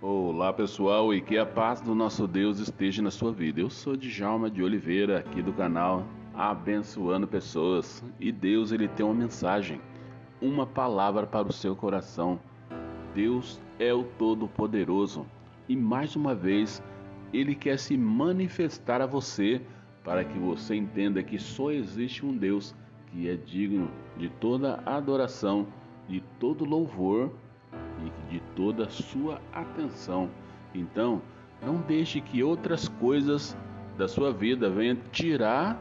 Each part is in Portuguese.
Olá pessoal e que a paz do nosso Deus esteja na sua vida. Eu sou Djalma de Oliveira aqui do canal Abençoando Pessoas e Deus ele tem uma mensagem, uma palavra para o seu coração. Deus é o Todo-Poderoso e mais uma vez ele quer se manifestar a você para que você entenda que só existe um Deus que é digno de toda adoração, de todo louvor de toda a sua atenção. Então, não deixe que outras coisas da sua vida venham tirar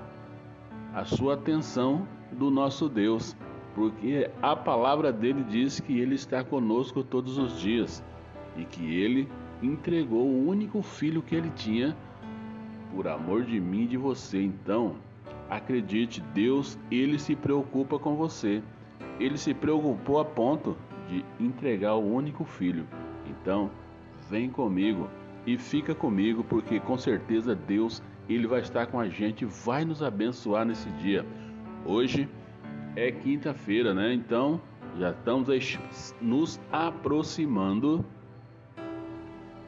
a sua atenção do nosso Deus, porque a palavra dele diz que ele está conosco todos os dias e que ele entregou o único filho que ele tinha por amor de mim e de você. Então, acredite, Deus, ele se preocupa com você. Ele se preocupou a ponto de entregar o único filho. Então, vem comigo e fica comigo, porque com certeza Deus ele vai estar com a gente, vai nos abençoar nesse dia. Hoje é quinta-feira, né? Então, já estamos nos aproximando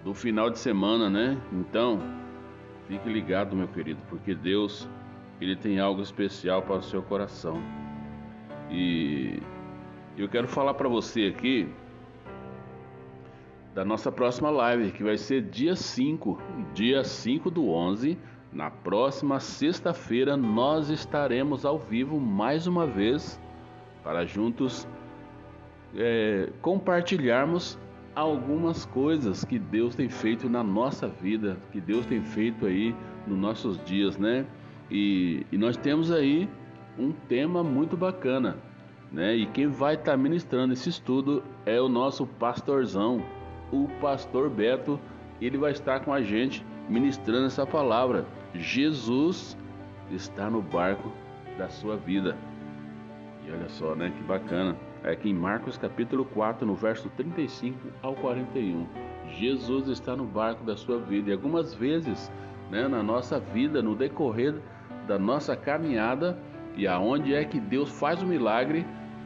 do final de semana, né? Então, fique ligado, meu querido, porque Deus ele tem algo especial para o seu coração. E eu quero falar para você aqui da nossa próxima live, que vai ser dia 5, dia 5 do 11. Na próxima sexta-feira nós estaremos ao vivo mais uma vez para juntos é, compartilharmos algumas coisas que Deus tem feito na nossa vida, que Deus tem feito aí nos nossos dias, né? E, e nós temos aí um tema muito bacana né? E quem vai estar tá ministrando esse estudo é o nosso pastorzão, o pastor Beto. Ele vai estar com a gente ministrando essa palavra. Jesus está no barco da sua vida. E olha só, né? Que bacana. É aqui em Marcos capítulo 4, no verso 35 ao 41. Jesus está no barco da sua vida. E algumas vezes, né, na nossa vida, no decorrer da nossa caminhada, e aonde é que Deus faz o milagre,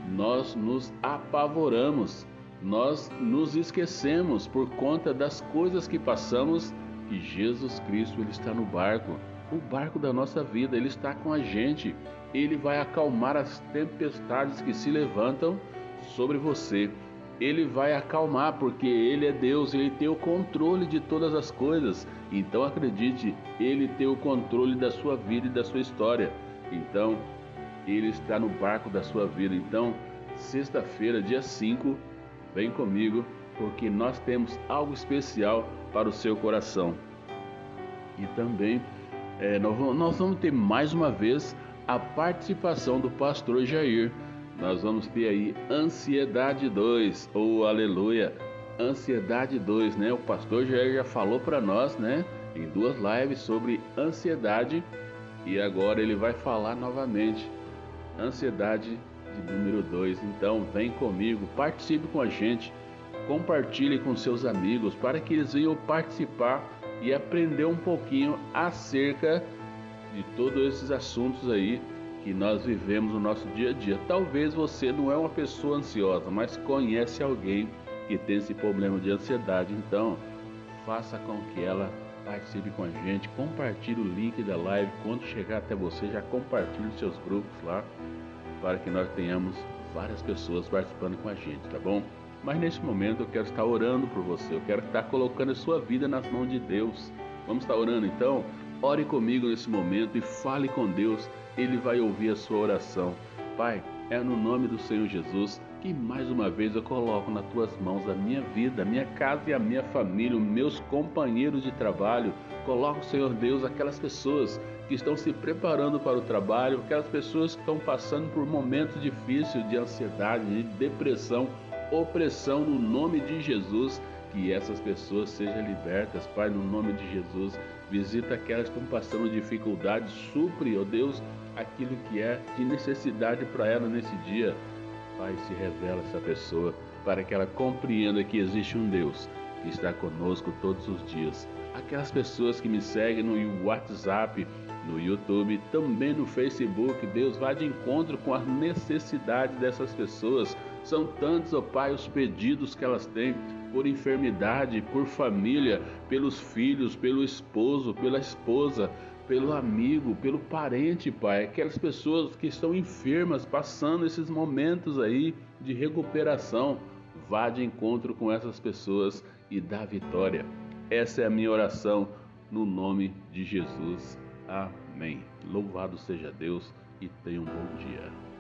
nós nos apavoramos, nós nos esquecemos por conta das coisas que passamos que Jesus Cristo ele está no barco, o barco da nossa vida, ele está com a gente. Ele vai acalmar as tempestades que se levantam sobre você. Ele vai acalmar porque ele é Deus, ele tem o controle de todas as coisas. Então acredite, ele tem o controle da sua vida e da sua história. Então, ele está no barco da sua vida. Então, sexta-feira, dia 5, vem comigo, porque nós temos algo especial para o seu coração. E também é, nós vamos ter mais uma vez a participação do pastor Jair. Nós vamos ter aí Ansiedade 2, ou oh, aleluia, Ansiedade 2, né? O pastor Jair já falou para nós, né, em duas lives sobre ansiedade e agora ele vai falar novamente ansiedade de número 2. Então, vem comigo, participe com a gente, compartilhe com seus amigos para que eles venham participar e aprender um pouquinho acerca de todos esses assuntos aí que nós vivemos no nosso dia a dia. Talvez você não é uma pessoa ansiosa, mas conhece alguém que tem esse problema de ansiedade. Então, faça com que ela participe com a gente, compartilhe o link da live. Quando chegar até você, já compartilhe seus grupos lá, para que nós tenhamos várias pessoas participando com a gente, tá bom? Mas nesse momento eu quero estar orando por você, eu quero estar colocando a sua vida nas mãos de Deus. Vamos estar orando então? Ore comigo nesse momento e fale com Deus, Ele vai ouvir a sua oração. Pai, é no nome do Senhor Jesus que mais uma vez eu coloco nas tuas mãos a minha vida, a minha casa e a minha família, os meus companheiros de trabalho. Coloco, Senhor Deus, aquelas pessoas que estão se preparando para o trabalho, aquelas pessoas que estão passando por momentos difíceis de ansiedade, de depressão, opressão, no nome de Jesus. Que essas pessoas sejam libertas, Pai, no nome de Jesus. Visita aquelas que estão passando dificuldade, supre, ó oh Deus, aquilo que é de necessidade para ela nesse dia. Pai, se revela essa pessoa para que ela compreenda que existe um Deus que está conosco todos os dias. Aquelas pessoas que me seguem no WhatsApp, no YouTube, também no Facebook, Deus vai de encontro com as necessidades dessas pessoas. São tantos, ó Pai, os pedidos que elas têm por enfermidade, por família, pelos filhos, pelo esposo, pela esposa, pelo amigo, pelo parente, Pai. Aquelas pessoas que estão enfermas, passando esses momentos aí de recuperação. Vá de encontro com essas pessoas e dá vitória. Essa é a minha oração no nome de Jesus. Amém. Louvado seja Deus e tenha um bom dia.